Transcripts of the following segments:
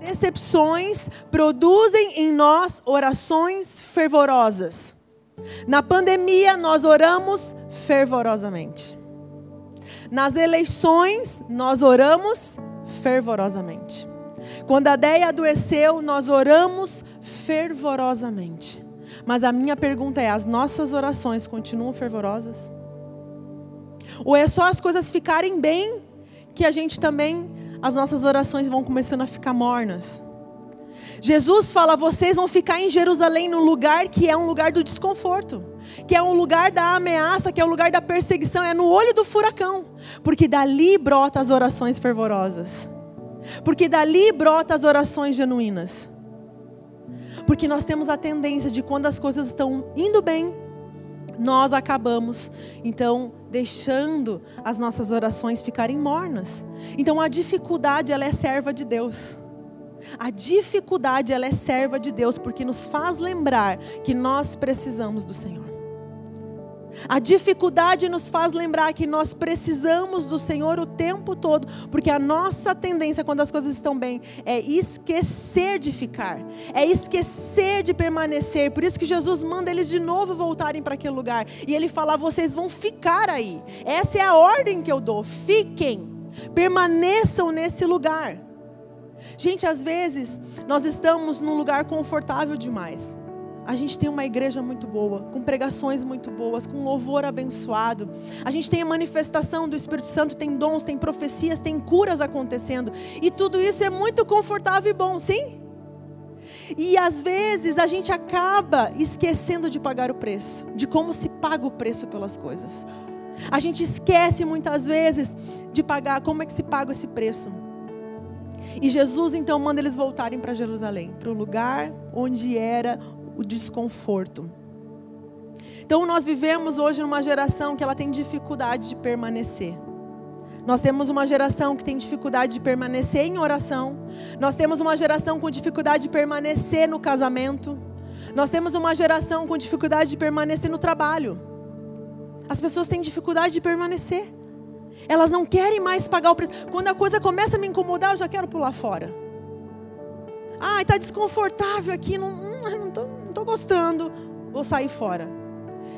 decepções produzem em nós orações fervorosas. Na pandemia, nós oramos fervorosamente. Nas eleições, nós oramos fervorosamente. Quando a Deia adoeceu, nós oramos fervorosamente. Mas a minha pergunta é: as nossas orações continuam fervorosas? Ou é só as coisas ficarem bem que a gente também, as nossas orações vão começando a ficar mornas? Jesus fala: vocês vão ficar em Jerusalém no lugar que é um lugar do desconforto, que é um lugar da ameaça, que é um lugar da perseguição, é no olho do furacão, porque dali brota as orações fervorosas, porque dali brota as orações genuínas. Porque nós temos a tendência de quando as coisas estão indo bem, nós acabamos, então, deixando as nossas orações ficarem mornas. Então, a dificuldade, ela é serva de Deus. A dificuldade, ela é serva de Deus, porque nos faz lembrar que nós precisamos do Senhor. A dificuldade nos faz lembrar que nós precisamos do Senhor o tempo todo, porque a nossa tendência quando as coisas estão bem é esquecer de ficar, é esquecer de permanecer. Por isso que Jesus manda eles de novo voltarem para aquele lugar e ele fala: vocês vão ficar aí. Essa é a ordem que eu dou. Fiquem, permaneçam nesse lugar. Gente, às vezes nós estamos num lugar confortável demais. A gente tem uma igreja muito boa, com pregações muito boas, com louvor abençoado. A gente tem a manifestação do Espírito Santo, tem dons, tem profecias, tem curas acontecendo. E tudo isso é muito confortável e bom, sim? E às vezes a gente acaba esquecendo de pagar o preço, de como se paga o preço pelas coisas. A gente esquece muitas vezes de pagar, como é que se paga esse preço. E Jesus então manda eles voltarem para Jerusalém, para o lugar onde era o desconforto. Então nós vivemos hoje numa geração que ela tem dificuldade de permanecer. Nós temos uma geração que tem dificuldade de permanecer em oração. Nós temos uma geração com dificuldade de permanecer no casamento. Nós temos uma geração com dificuldade de permanecer no trabalho. As pessoas têm dificuldade de permanecer. Elas não querem mais pagar o preço. Quando a coisa começa a me incomodar, eu já quero pular fora. Ah, está desconfortável aqui, não não não tô gostando, vou sair fora.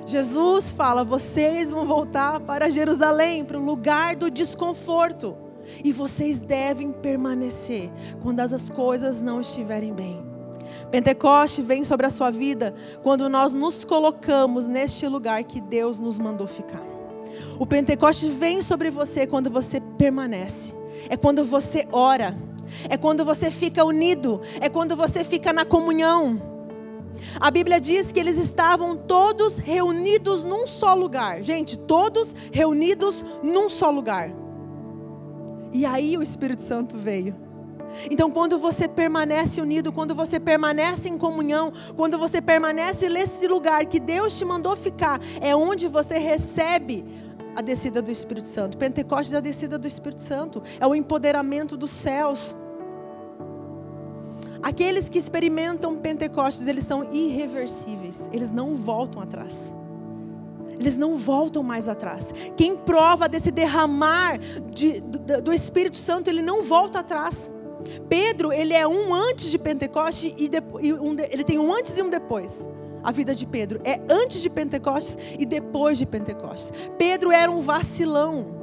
Jesus fala: vocês vão voltar para Jerusalém, para o lugar do desconforto. E vocês devem permanecer quando as coisas não estiverem bem. Pentecoste vem sobre a sua vida quando nós nos colocamos neste lugar que Deus nos mandou ficar. O Pentecoste vem sobre você quando você permanece. É quando você ora. É quando você fica unido. É quando você fica na comunhão. A Bíblia diz que eles estavam todos reunidos num só lugar. Gente, todos reunidos num só lugar. E aí o Espírito Santo veio. Então, quando você permanece unido, quando você permanece em comunhão, quando você permanece nesse lugar que Deus te mandou ficar, é onde você recebe a descida do Espírito Santo. Pentecostes é a descida do Espírito Santo, é o empoderamento dos céus. Aqueles que experimentam Pentecostes, eles são irreversíveis, eles não voltam atrás. Eles não voltam mais atrás. Quem prova desse derramar de, do, do Espírito Santo, ele não volta atrás. Pedro, ele é um antes de Pentecostes e, e um ele tem um antes e um depois. A vida de Pedro é antes de Pentecostes e depois de Pentecostes. Pedro era um vacilão.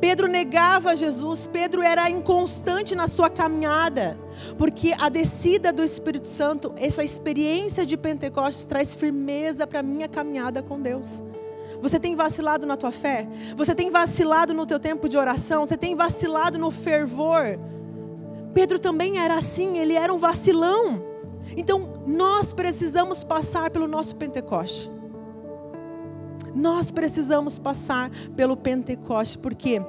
Pedro negava Jesus, Pedro era inconstante na sua caminhada, porque a descida do Espírito Santo, essa experiência de Pentecostes traz firmeza para a minha caminhada com Deus. Você tem vacilado na tua fé? Você tem vacilado no teu tempo de oração? Você tem vacilado no fervor? Pedro também era assim, ele era um vacilão. Então, nós precisamos passar pelo nosso Pentecoste. Nós precisamos passar pelo Pentecoste, porque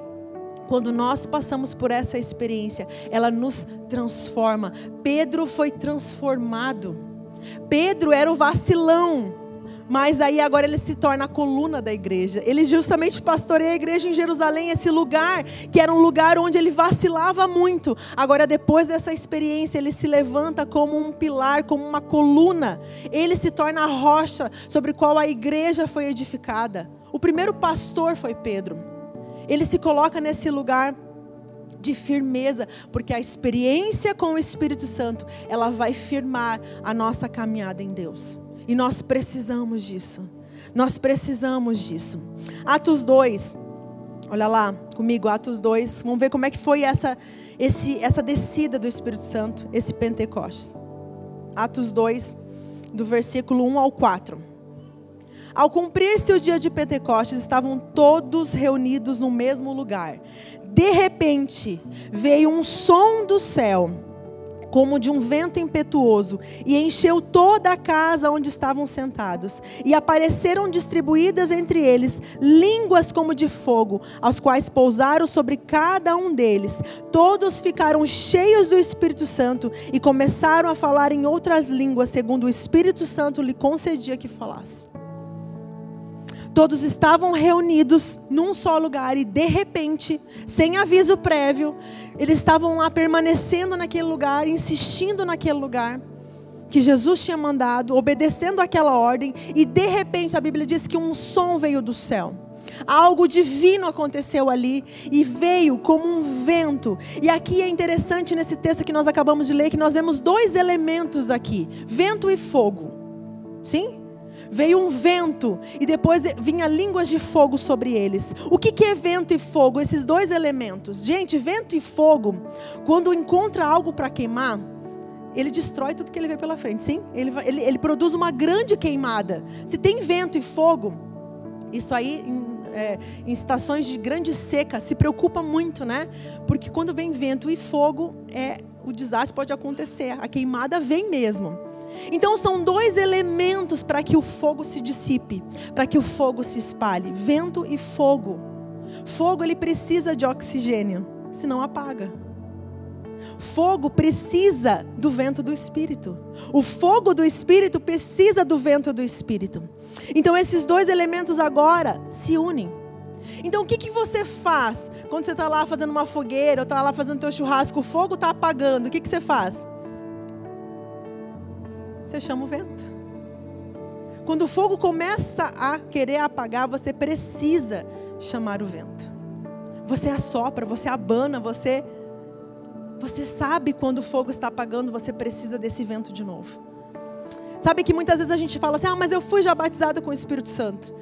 quando nós passamos por essa experiência, ela nos transforma. Pedro foi transformado. Pedro era o vacilão, mas aí agora ele se torna a coluna da igreja. Ele justamente pastoreia a igreja em Jerusalém, esse lugar que era um lugar onde ele vacilava muito. Agora, depois dessa experiência, ele se levanta como um pilar, como uma coluna. Ele se torna a rocha sobre qual a igreja foi edificada. O primeiro pastor foi Pedro. Ele se coloca nesse lugar de firmeza, porque a experiência com o Espírito Santo, ela vai firmar a nossa caminhada em Deus. E nós precisamos disso. Nós precisamos disso. Atos 2. Olha lá comigo, Atos 2. Vamos ver como é que foi essa, esse, essa descida do Espírito Santo, esse Pentecostes. Atos 2, do versículo 1 ao 4. Ao cumprir-se o dia de Pentecostes, estavam todos reunidos no mesmo lugar. De repente, veio um som do céu como de um vento impetuoso, e encheu toda a casa onde estavam sentados. E apareceram distribuídas entre eles línguas como de fogo, as quais pousaram sobre cada um deles. Todos ficaram cheios do Espírito Santo e começaram a falar em outras línguas, segundo o Espírito Santo lhe concedia que falasse. Todos estavam reunidos num só lugar e de repente, sem aviso prévio, eles estavam lá permanecendo naquele lugar, insistindo naquele lugar que Jesus tinha mandado, obedecendo aquela ordem, e de repente a Bíblia diz que um som veio do céu. Algo divino aconteceu ali e veio como um vento. E aqui é interessante nesse texto que nós acabamos de ler que nós vemos dois elementos aqui: vento e fogo. Sim? Veio um vento e depois vinha línguas de fogo sobre eles. O que, que é vento e fogo? Esses dois elementos. Gente, vento e fogo, quando encontra algo para queimar, ele destrói tudo que ele vê pela frente, sim? Ele, ele, ele produz uma grande queimada. Se tem vento e fogo, isso aí em, é, em estações de grande seca se preocupa muito, né? Porque quando vem vento e fogo, é, o desastre pode acontecer, a queimada vem mesmo. Então são dois elementos para que o fogo se dissipe, para que o fogo se espalhe: vento e fogo. Fogo ele precisa de oxigênio, senão apaga. Fogo precisa do vento do Espírito. O fogo do Espírito precisa do vento do Espírito. Então esses dois elementos agora se unem. Então o que, que você faz quando você está lá fazendo uma fogueira, ou está lá fazendo teu churrasco, o fogo está apagando? O que, que você faz? Você chama o vento. Quando o fogo começa a querer apagar, você precisa chamar o vento. Você assopra, você abana, você você sabe quando o fogo está apagando, você precisa desse vento de novo. Sabe que muitas vezes a gente fala assim: "Ah, mas eu fui já batizado com o Espírito Santo".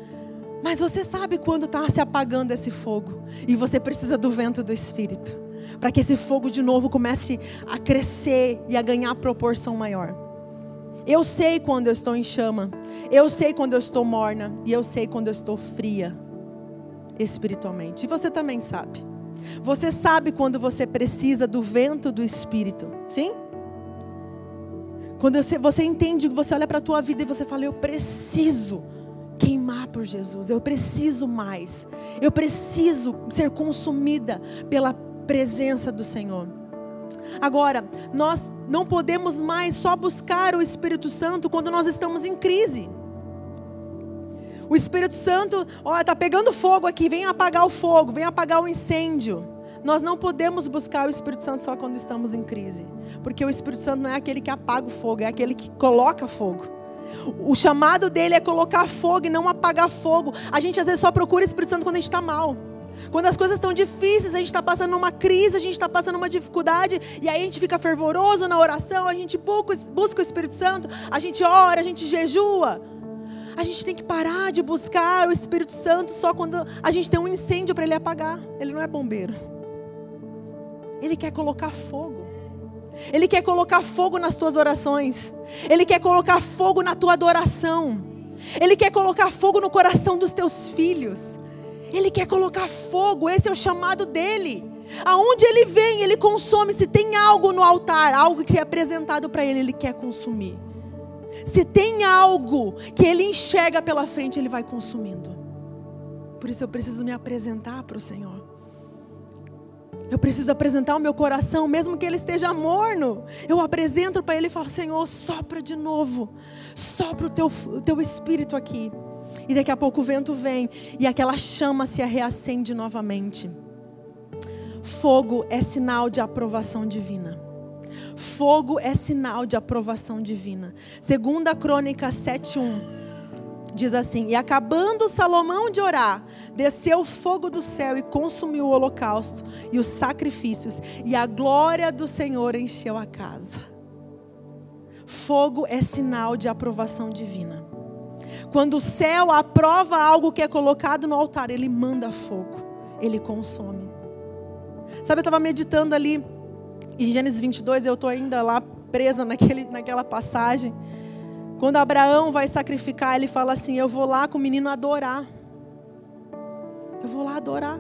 Mas você sabe quando está se apagando esse fogo e você precisa do vento do Espírito para que esse fogo de novo comece a crescer e a ganhar proporção maior. Eu sei quando eu estou em chama. Eu sei quando eu estou morna. E eu sei quando eu estou fria espiritualmente. E você também sabe. Você sabe quando você precisa do vento do Espírito. Sim? Quando você, você entende, você olha para a tua vida e você fala: Eu preciso queimar por Jesus. Eu preciso mais. Eu preciso ser consumida pela presença do Senhor. Agora, nós não podemos mais só buscar o Espírito Santo quando nós estamos em crise. O Espírito Santo, ó, está pegando fogo aqui, vem apagar o fogo, vem apagar o incêndio. Nós não podemos buscar o Espírito Santo só quando estamos em crise, porque o Espírito Santo não é aquele que apaga o fogo, é aquele que coloca fogo. O chamado dele é colocar fogo e não apagar fogo. A gente às vezes só procura o Espírito Santo quando a gente está mal. Quando as coisas estão difíceis, a gente está passando uma crise, a gente está passando uma dificuldade, e aí a gente fica fervoroso na oração, a gente busca o Espírito Santo, a gente ora, a gente jejua. A gente tem que parar de buscar o Espírito Santo só quando a gente tem um incêndio para ele apagar. Ele não é bombeiro. Ele quer colocar fogo. Ele quer colocar fogo nas tuas orações. Ele quer colocar fogo na tua adoração. Ele quer colocar fogo no coração dos teus filhos. Ele quer colocar fogo, esse é o chamado dele. Aonde ele vem, ele consome. Se tem algo no altar, algo que é apresentado para ele, ele quer consumir. Se tem algo que ele enxerga pela frente, ele vai consumindo. Por isso eu preciso me apresentar para o Senhor. Eu preciso apresentar o meu coração, mesmo que ele esteja morno. Eu apresento para ele e falo: Senhor, sopra de novo, sopra o teu, o teu espírito aqui. E daqui a pouco o vento vem e aquela chama se reacende novamente. Fogo é sinal de aprovação divina. Fogo é sinal de aprovação divina. Segunda Crônica 7:1. diz assim: E acabando Salomão de orar, desceu o fogo do céu e consumiu o holocausto e os sacrifícios, e a glória do Senhor encheu a casa. Fogo é sinal de aprovação divina. Quando o céu aprova algo que é colocado no altar, ele manda fogo, ele consome. Sabe, eu estava meditando ali em Gênesis 22, eu estou ainda lá presa naquele, naquela passagem. Quando Abraão vai sacrificar, ele fala assim: Eu vou lá com o menino adorar. Eu vou lá adorar.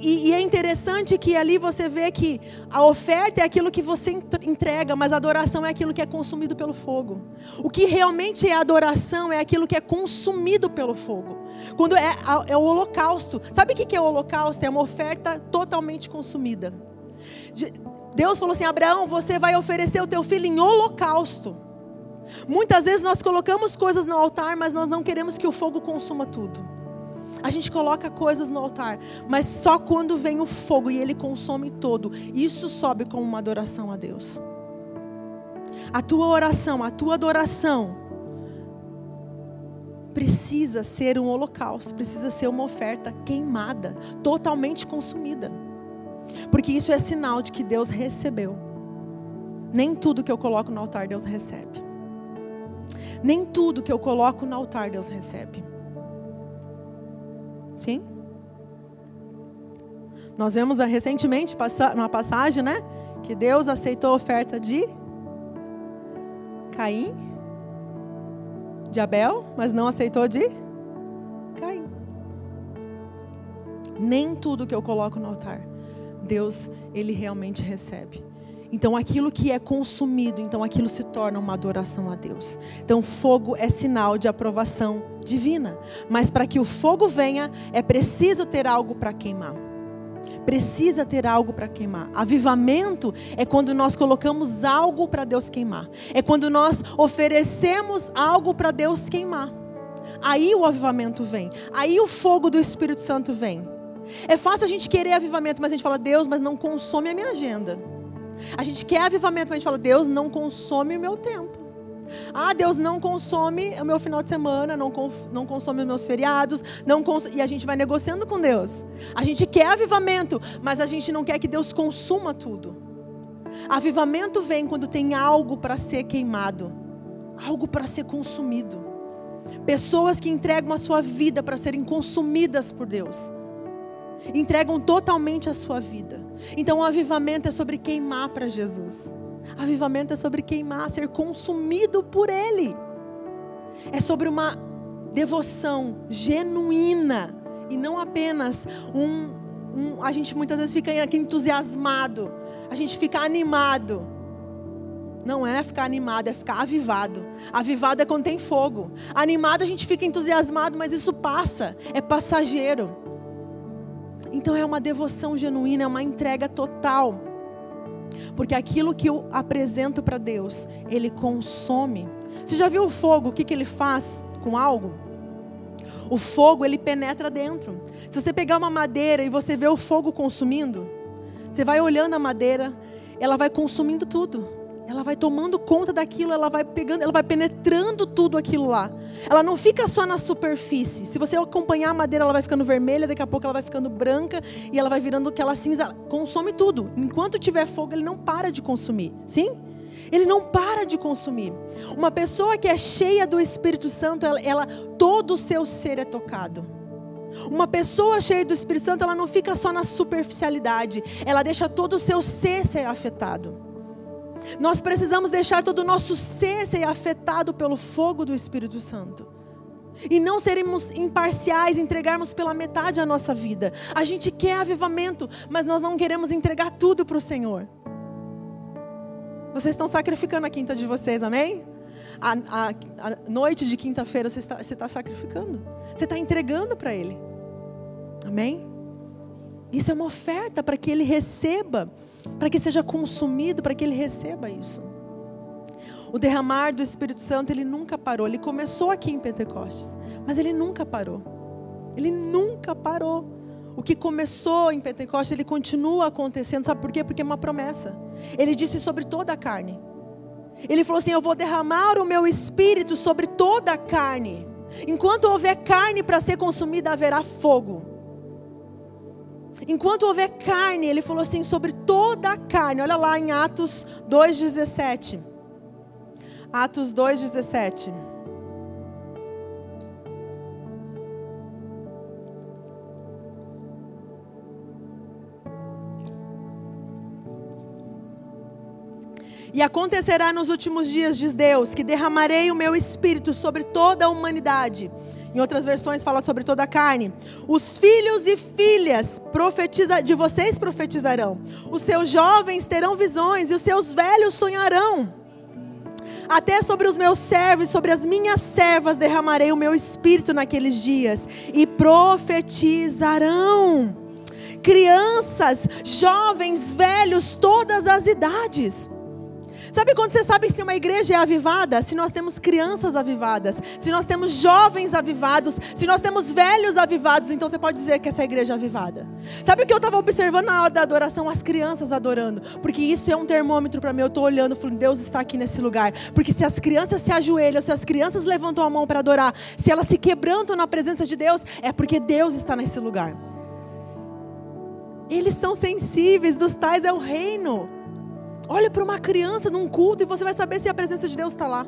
E, e, é interessante que ali você vê que a oferta é aquilo que você entrega, mas a adoração é aquilo que é consumido pelo fogo. O que realmente é adoração é aquilo que é consumido pelo fogo. Quando é, é o holocausto. Sabe o que é o holocausto? É uma oferta totalmente consumida. Deus falou assim: Abraão, você vai oferecer o teu filho em holocausto. Muitas vezes nós colocamos coisas no altar, mas nós não queremos que o fogo consuma tudo. A gente coloca coisas no altar, mas só quando vem o fogo e ele consome todo, isso sobe como uma adoração a Deus. A tua oração, a tua adoração precisa ser um holocausto, precisa ser uma oferta queimada, totalmente consumida. Porque isso é sinal de que Deus recebeu. Nem tudo que eu coloco no altar Deus recebe. Nem tudo que eu coloco no altar Deus recebe. Sim? Nós vemos recentemente numa passagem, né? Que Deus aceitou a oferta de Caim, de Abel, mas não aceitou de Caim. Nem tudo que eu coloco no altar Deus, ele realmente recebe. Então aquilo que é consumido, então aquilo se torna uma adoração a Deus. Então fogo é sinal de aprovação divina. Mas para que o fogo venha, é preciso ter algo para queimar. Precisa ter algo para queimar. Avivamento é quando nós colocamos algo para Deus queimar. É quando nós oferecemos algo para Deus queimar. Aí o avivamento vem. Aí o fogo do Espírito Santo vem. É fácil a gente querer avivamento, mas a gente fala, Deus, mas não consome a minha agenda. A gente quer avivamento, mas a gente fala, Deus, não consome o meu tempo. Ah, Deus não consome o meu final de semana, não, não consome os meus feriados, não e a gente vai negociando com Deus. A gente quer avivamento, mas a gente não quer que Deus consuma tudo. Avivamento vem quando tem algo para ser queimado, algo para ser consumido. Pessoas que entregam a sua vida para serem consumidas por Deus entregam totalmente a sua vida. Então o avivamento é sobre queimar para Jesus. Avivamento é sobre queimar, ser consumido por Ele. É sobre uma devoção genuína e não apenas um, um a gente muitas vezes fica aqui entusiasmado, a gente fica animado. Não é ficar animado, é ficar avivado. Avivado é quando tem fogo. Animado a gente fica entusiasmado, mas isso passa, é passageiro. Então é uma devoção genuína, é uma entrega total. Porque aquilo que eu apresento para Deus, Ele consome. Você já viu o fogo? O que, que ele faz com algo? O fogo, ele penetra dentro. Se você pegar uma madeira e você vê o fogo consumindo, você vai olhando a madeira, ela vai consumindo tudo ela vai tomando conta daquilo, ela vai pegando, ela vai penetrando tudo aquilo lá. Ela não fica só na superfície. Se você acompanhar a madeira, ela vai ficando vermelha, daqui a pouco ela vai ficando branca e ela vai virando aquela cinza, consome tudo. Enquanto tiver fogo, ele não para de consumir. Sim? Ele não para de consumir. Uma pessoa que é cheia do Espírito Santo, ela, ela todo o seu ser é tocado. Uma pessoa cheia do Espírito Santo, ela não fica só na superficialidade, ela deixa todo o seu ser ser afetado. Nós precisamos deixar todo o nosso ser ser afetado pelo fogo do Espírito Santo. E não sermos imparciais, entregarmos pela metade a nossa vida. A gente quer avivamento, mas nós não queremos entregar tudo para o Senhor. Vocês estão sacrificando a quinta de vocês, amém? A, a, a noite de quinta-feira você está, você está sacrificando. Você está entregando para Ele. Amém? Isso é uma oferta para que ele receba, para que seja consumido, para que ele receba isso. O derramar do Espírito Santo, ele nunca parou. Ele começou aqui em Pentecostes, mas ele nunca parou. Ele nunca parou. O que começou em Pentecostes, ele continua acontecendo. Sabe por quê? Porque é uma promessa. Ele disse sobre toda a carne. Ele falou assim: Eu vou derramar o meu espírito sobre toda a carne. Enquanto houver carne para ser consumida, haverá fogo. Enquanto houver carne, ele falou assim, sobre toda a carne. Olha lá em Atos 2,17. Atos 2,17. E acontecerá nos últimos dias, diz Deus, que derramarei o meu espírito sobre toda a humanidade. Em outras versões fala sobre toda a carne. Os filhos e filhas profetiza, de vocês profetizarão. Os seus jovens terão visões e os seus velhos sonharão. Até sobre os meus servos, sobre as minhas servas derramarei o meu espírito naqueles dias e profetizarão. Crianças, jovens, velhos, todas as idades. Sabe quando você sabe se uma igreja é avivada? Se nós temos crianças avivadas, se nós temos jovens avivados, se nós temos velhos avivados, então você pode dizer que essa igreja é avivada. Sabe o que eu estava observando na hora da adoração? As crianças adorando, porque isso é um termômetro para mim. Eu estou olhando, falando, Deus está aqui nesse lugar. Porque se as crianças se ajoelham, se as crianças levantam a mão para adorar, se elas se quebrantam na presença de Deus, é porque Deus está nesse lugar. Eles são sensíveis, dos tais é o reino. Olha para uma criança num culto e você vai saber se a presença de Deus está lá.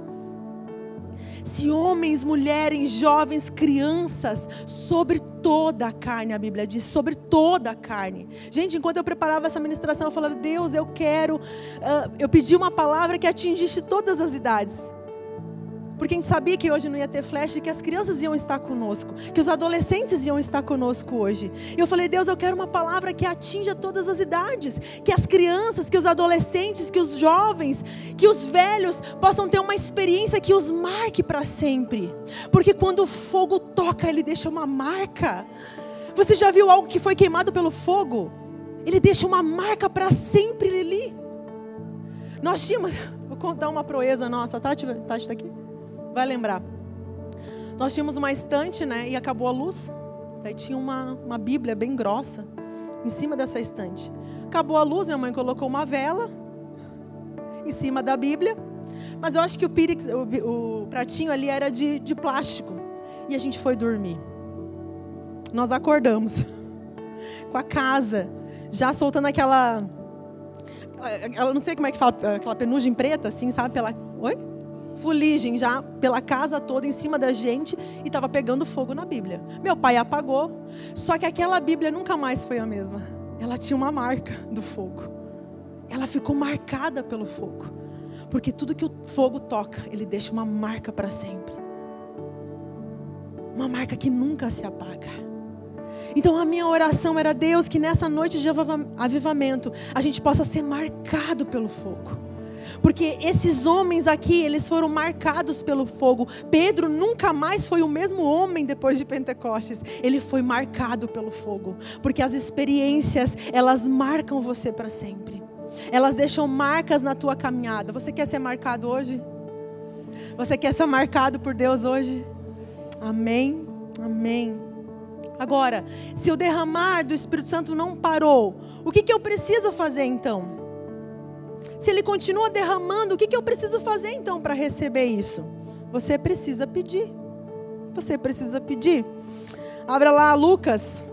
Se homens, mulheres, jovens, crianças, sobre toda a carne, a Bíblia diz, sobre toda a carne. Gente, enquanto eu preparava essa ministração, eu falava, Deus, eu quero. Uh, eu pedi uma palavra que atingisse todas as idades porque a gente sabia que hoje não ia ter flash que as crianças iam estar conosco, que os adolescentes iam estar conosco hoje. E eu falei, Deus, eu quero uma palavra que atinja todas as idades, que as crianças, que os adolescentes, que os jovens, que os velhos possam ter uma experiência que os marque para sempre. Porque quando o fogo toca, ele deixa uma marca. Você já viu algo que foi queimado pelo fogo? Ele deixa uma marca para sempre, Lili. Nós tínhamos, vou contar uma proeza nossa, Tati, Tati está aqui? Vai lembrar. Nós tínhamos uma estante, né? E acabou a luz. Daí tinha uma, uma Bíblia bem grossa em cima dessa estante. Acabou a luz, minha mãe colocou uma vela em cima da Bíblia. Mas eu acho que o, pírix, o, o pratinho ali era de, de plástico. E a gente foi dormir. Nós acordamos com a casa já soltando aquela. Eu não sei como é que fala, aquela penugem preta, assim, sabe? Pela. Oi? Fuligem já pela casa toda em cima da gente e estava pegando fogo na Bíblia. Meu pai apagou, só que aquela Bíblia nunca mais foi a mesma. Ela tinha uma marca do fogo. Ela ficou marcada pelo fogo. Porque tudo que o fogo toca, ele deixa uma marca para sempre. Uma marca que nunca se apaga. Então a minha oração era Deus que nessa noite de avivamento a gente possa ser marcado pelo fogo porque esses homens aqui, eles foram marcados pelo fogo. Pedro nunca mais foi o mesmo homem depois de Pentecostes. Ele foi marcado pelo fogo, porque as experiências, elas marcam você para sempre. Elas deixam marcas na tua caminhada. Você quer ser marcado hoje? Você quer ser marcado por Deus hoje? Amém. Amém. Agora, se o derramar do Espírito Santo não parou, o que, que eu preciso fazer então? Se ele continua derramando, o que, que eu preciso fazer então para receber isso? Você precisa pedir. Você precisa pedir. Abra lá Lucas.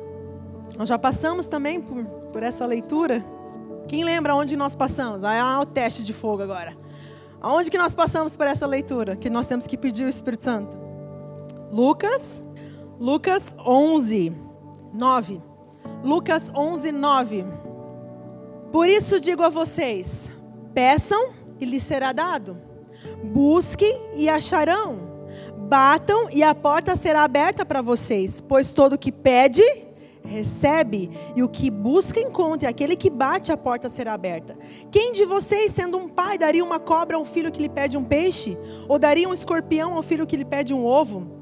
Nós já passamos também por, por essa leitura. Quem lembra onde nós passamos? Ah, o teste de fogo agora. Aonde que nós passamos por essa leitura? Que nós temos que pedir o Espírito Santo. Lucas, Lucas 11, 9. Lucas 11, 9. Por isso digo a vocês: Peçam e lhes será dado. Busquem e acharão. Batam e a porta será aberta para vocês, pois todo que pede, recebe, e o que busca, encontra, e aquele que bate, a porta será aberta. Quem de vocês, sendo um pai, daria uma cobra a um filho que lhe pede um peixe? Ou daria um escorpião ao filho que lhe pede um ovo?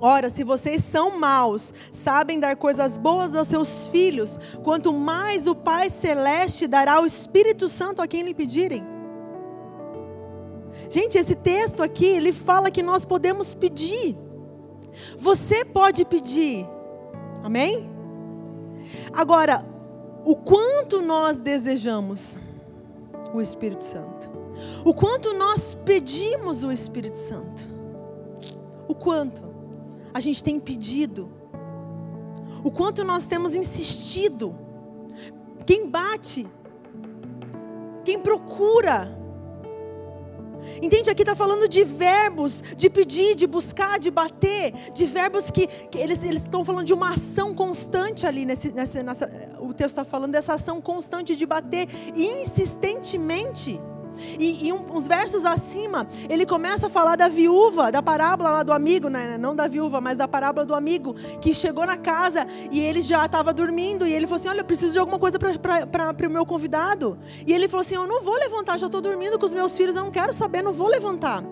Ora, se vocês são maus, sabem dar coisas boas aos seus filhos, quanto mais o Pai Celeste dará o Espírito Santo a quem lhe pedirem. Gente, esse texto aqui, ele fala que nós podemos pedir. Você pode pedir. Amém? Agora, o quanto nós desejamos o Espírito Santo. O quanto nós pedimos o Espírito Santo. O quanto a gente tem pedido. O quanto nós temos insistido. Quem bate, quem procura, Entende? Aqui está falando de verbos, de pedir, de buscar, de bater, de verbos que, que eles estão falando de uma ação constante ali. Nesse, nessa, nessa, o texto está falando dessa ação constante de bater insistentemente. E, e um, uns versos acima, ele começa a falar da viúva, da parábola lá do amigo, né? não da viúva, mas da parábola do amigo, que chegou na casa e ele já estava dormindo. E ele falou assim: Olha, eu preciso de alguma coisa para o meu convidado. E ele falou assim: Eu não vou levantar, já estou dormindo com os meus filhos, eu não quero saber, não vou levantar.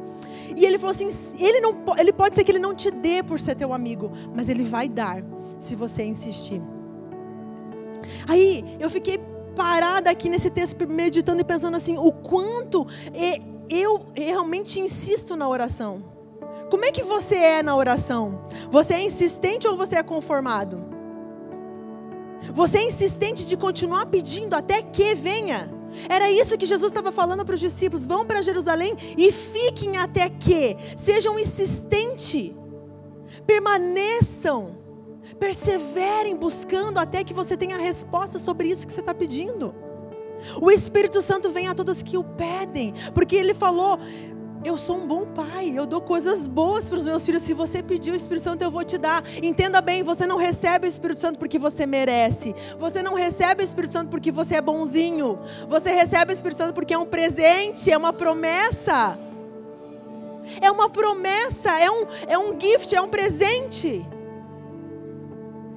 E ele falou assim: ele, não, ele pode ser que ele não te dê por ser teu amigo, mas ele vai dar, se você insistir. Aí eu fiquei parada aqui nesse texto, meditando e pensando assim: o quanto eu realmente insisto na oração. Como é que você é na oração? Você é insistente ou você é conformado? Você é insistente de continuar pedindo até que venha? Era isso que Jesus estava falando para os discípulos: vão para Jerusalém e fiquem até que, sejam insistentes, permaneçam Perseverem buscando até que você tenha a resposta sobre isso que você está pedindo. O Espírito Santo vem a todos que o pedem, porque ele falou: eu sou um bom pai, eu dou coisas boas para os meus filhos. Se você pedir o Espírito Santo, eu vou te dar. Entenda bem, você não recebe o Espírito Santo porque você merece. Você não recebe o Espírito Santo porque você é bonzinho. Você recebe o Espírito Santo porque é um presente, é uma promessa. É uma promessa, é um, é um gift, é um presente.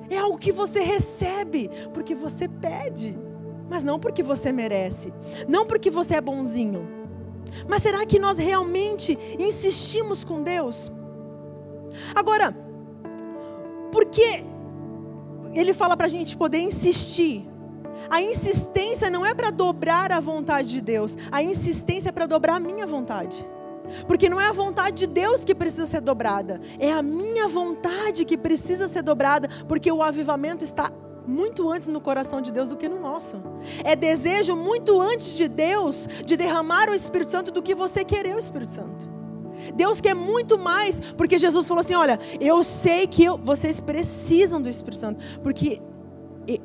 É algo que você recebe porque você pede, mas não porque você merece, não porque você é bonzinho. Mas será que nós realmente insistimos com Deus? Agora, porque ele fala para a gente poder insistir. A insistência não é para dobrar a vontade de Deus, a insistência é para dobrar a minha vontade. Porque não é a vontade de Deus que precisa ser dobrada, é a minha vontade que precisa ser dobrada, porque o avivamento está muito antes no coração de Deus do que no nosso. É desejo muito antes de Deus de derramar o Espírito Santo do que você querer o Espírito Santo. Deus quer muito mais, porque Jesus falou assim: Olha, eu sei que eu, vocês precisam do Espírito Santo, porque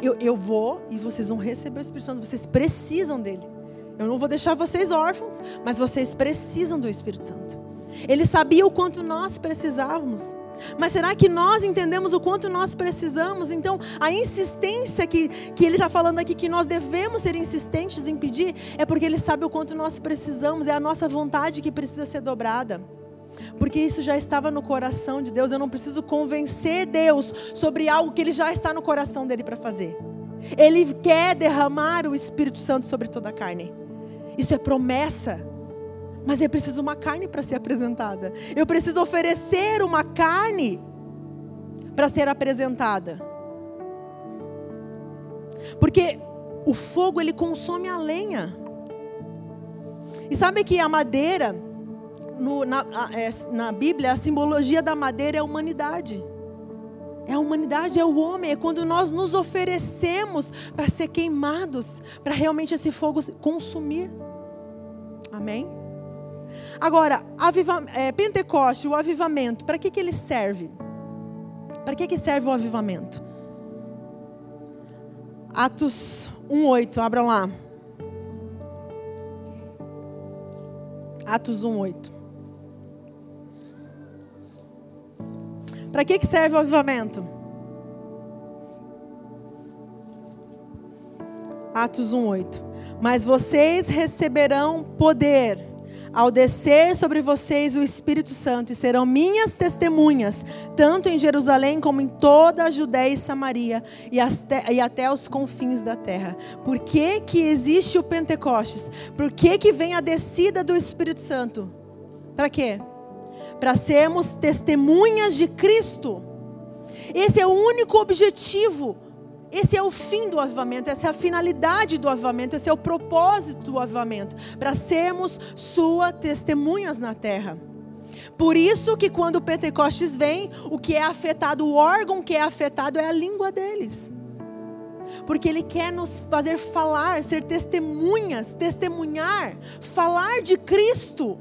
eu, eu vou e vocês vão receber o Espírito Santo, vocês precisam dele. Eu não vou deixar vocês órfãos, mas vocês precisam do Espírito Santo. Ele sabia o quanto nós precisávamos. Mas será que nós entendemos o quanto nós precisamos? Então, a insistência que, que ele está falando aqui, que nós devemos ser insistentes em pedir, é porque ele sabe o quanto nós precisamos, é a nossa vontade que precisa ser dobrada. Porque isso já estava no coração de Deus, eu não preciso convencer Deus sobre algo que ele já está no coração dele para fazer. Ele quer derramar o Espírito Santo sobre toda a carne. Isso é promessa. Mas é preciso uma carne para ser apresentada. Eu preciso oferecer uma carne para ser apresentada. Porque o fogo ele consome a lenha. E sabe que a madeira, no, na, é, na Bíblia, a simbologia da madeira é a humanidade. É a humanidade, é o homem, é quando nós nos oferecemos para ser queimados, para realmente esse fogo consumir. Amém? Agora, aviva, é, Pentecoste, o avivamento, para que, que ele serve? Para que, que serve o avivamento? Atos 1,8, abram lá. Atos 1,8. Para que, que serve o avivamento? Atos 1:8. Mas vocês receberão poder ao descer sobre vocês o Espírito Santo e serão minhas testemunhas, tanto em Jerusalém como em toda a Judéia e Samaria e até, e até os confins da terra. Por que, que existe o Pentecostes? Por que, que vem a descida do Espírito Santo? Para quê? Para sermos testemunhas de Cristo. Esse é o único objetivo. Esse é o fim do avivamento, essa é a finalidade do avivamento, esse é o propósito do avivamento, para sermos sua testemunhas na terra. Por isso que quando o Pentecostes vem, o que é afetado, o órgão que é afetado é a língua deles. Porque Ele quer nos fazer falar, ser testemunhas, testemunhar, falar de Cristo.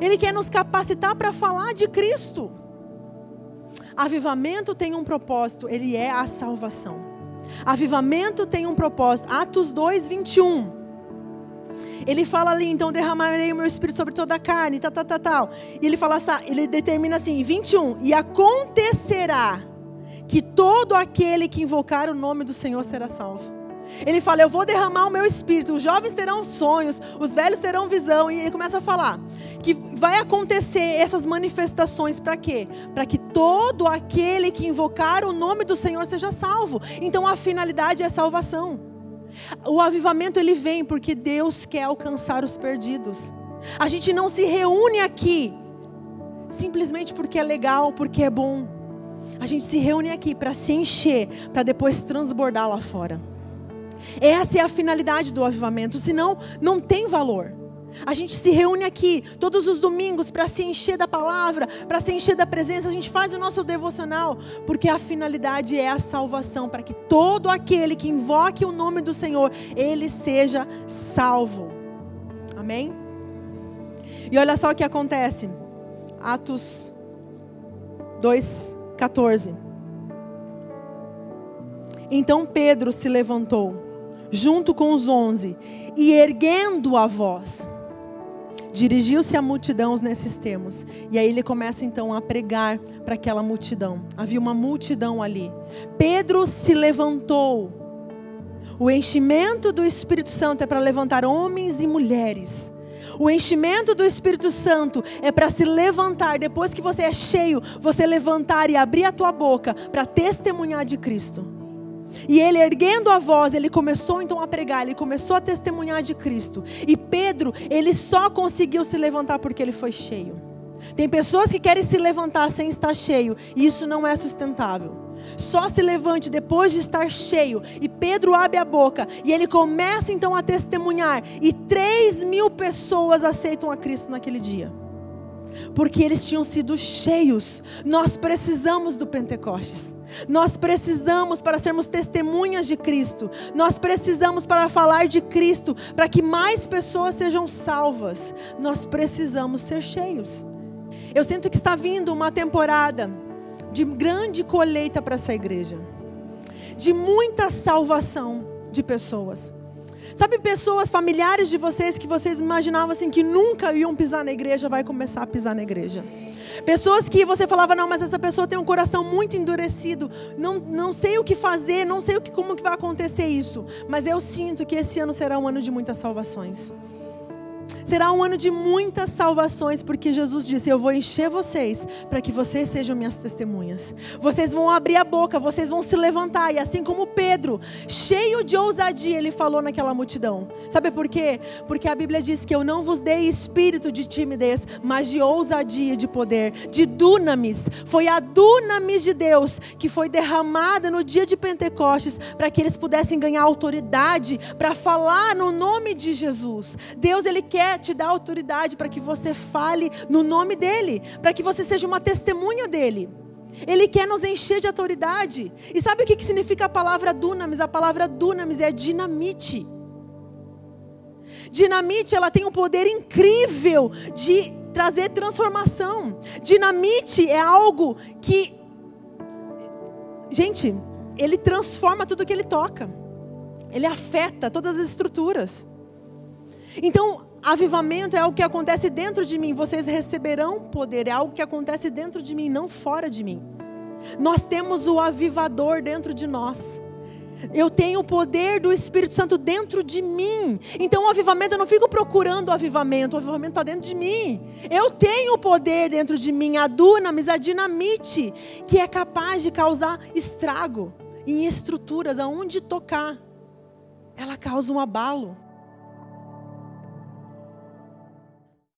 Ele quer nos capacitar para falar de Cristo. Avivamento tem um propósito, ele é a salvação. Avivamento tem um propósito. Atos 2, 21. Ele fala ali, então derramarei o meu espírito sobre toda a carne, tal, tal, tal, tal. E ele fala, ele determina assim, 21. E acontecerá que todo aquele que invocar o nome do Senhor será salvo. Ele fala, eu vou derramar o meu espírito. Os jovens terão sonhos, os velhos terão visão. E ele começa a falar que vai acontecer essas manifestações para quê? Para que todo aquele que invocar o nome do Senhor seja salvo. Então a finalidade é salvação. O avivamento ele vem porque Deus quer alcançar os perdidos. A gente não se reúne aqui simplesmente porque é legal, porque é bom. A gente se reúne aqui para se encher, para depois transbordar lá fora. Essa é a finalidade do avivamento, senão não tem valor. A gente se reúne aqui todos os domingos para se encher da palavra, para se encher da presença. A gente faz o nosso devocional, porque a finalidade é a salvação, para que todo aquele que invoque o nome do Senhor, ele seja salvo. Amém? E olha só o que acontece. Atos 2:14. Então Pedro se levantou, junto com os onze, e erguendo a voz, Dirigiu-se à multidão nesses termos. E aí ele começa então a pregar para aquela multidão. Havia uma multidão ali. Pedro se levantou. O enchimento do Espírito Santo é para levantar homens e mulheres. O enchimento do Espírito Santo é para se levantar, depois que você é cheio, você levantar e abrir a tua boca para testemunhar de Cristo. E ele erguendo a voz, ele começou então a pregar, ele começou a testemunhar de Cristo. E Pedro, ele só conseguiu se levantar porque ele foi cheio. Tem pessoas que querem se levantar sem estar cheio, e isso não é sustentável. Só se levante depois de estar cheio. E Pedro abre a boca e ele começa então a testemunhar. E três mil pessoas aceitam a Cristo naquele dia porque eles tinham sido cheios. Nós precisamos do Pentecostes. Nós precisamos para sermos testemunhas de Cristo. Nós precisamos para falar de Cristo, para que mais pessoas sejam salvas. Nós precisamos ser cheios. Eu sinto que está vindo uma temporada de grande colheita para essa igreja, de muita salvação de pessoas. Sabe pessoas familiares de vocês que vocês imaginavam assim que nunca iam pisar na igreja, vai começar a pisar na igreja. Pessoas que você falava, não, mas essa pessoa tem um coração muito endurecido, não, não sei o que fazer, não sei o que, como que vai acontecer isso. Mas eu sinto que esse ano será um ano de muitas salvações. Será um ano de muitas salvações, porque Jesus disse: Eu vou encher vocês para que vocês sejam minhas testemunhas. Vocês vão abrir a boca, vocês vão se levantar, e assim como Pedro, cheio de ousadia, ele falou naquela multidão. Sabe por quê? Porque a Bíblia diz que eu não vos dei espírito de timidez, mas de ousadia, de poder, de dunamis. Foi a dunamis de Deus que foi derramada no dia de Pentecostes para que eles pudessem ganhar autoridade para falar no nome de Jesus. Deus, ele quer te dar autoridade para que você fale no nome dEle, para que você seja uma testemunha dEle. Ele quer nos encher de autoridade. E sabe o que significa a palavra dunamis? A palavra dunamis é dinamite. Dinamite, ela tem um poder incrível de trazer transformação. Dinamite é algo que, gente, ele transforma tudo que ele toca. Ele afeta todas as estruturas. Então, Avivamento é algo que acontece dentro de mim. Vocês receberão poder. É algo que acontece dentro de mim, não fora de mim. Nós temos o avivador dentro de nós. Eu tenho o poder do Espírito Santo dentro de mim. Então, o avivamento, eu não fico procurando o avivamento. O avivamento está dentro de mim. Eu tenho o poder dentro de mim, a dunamis, a dinamite, que é capaz de causar estrago em estruturas, aonde tocar. Ela causa um abalo.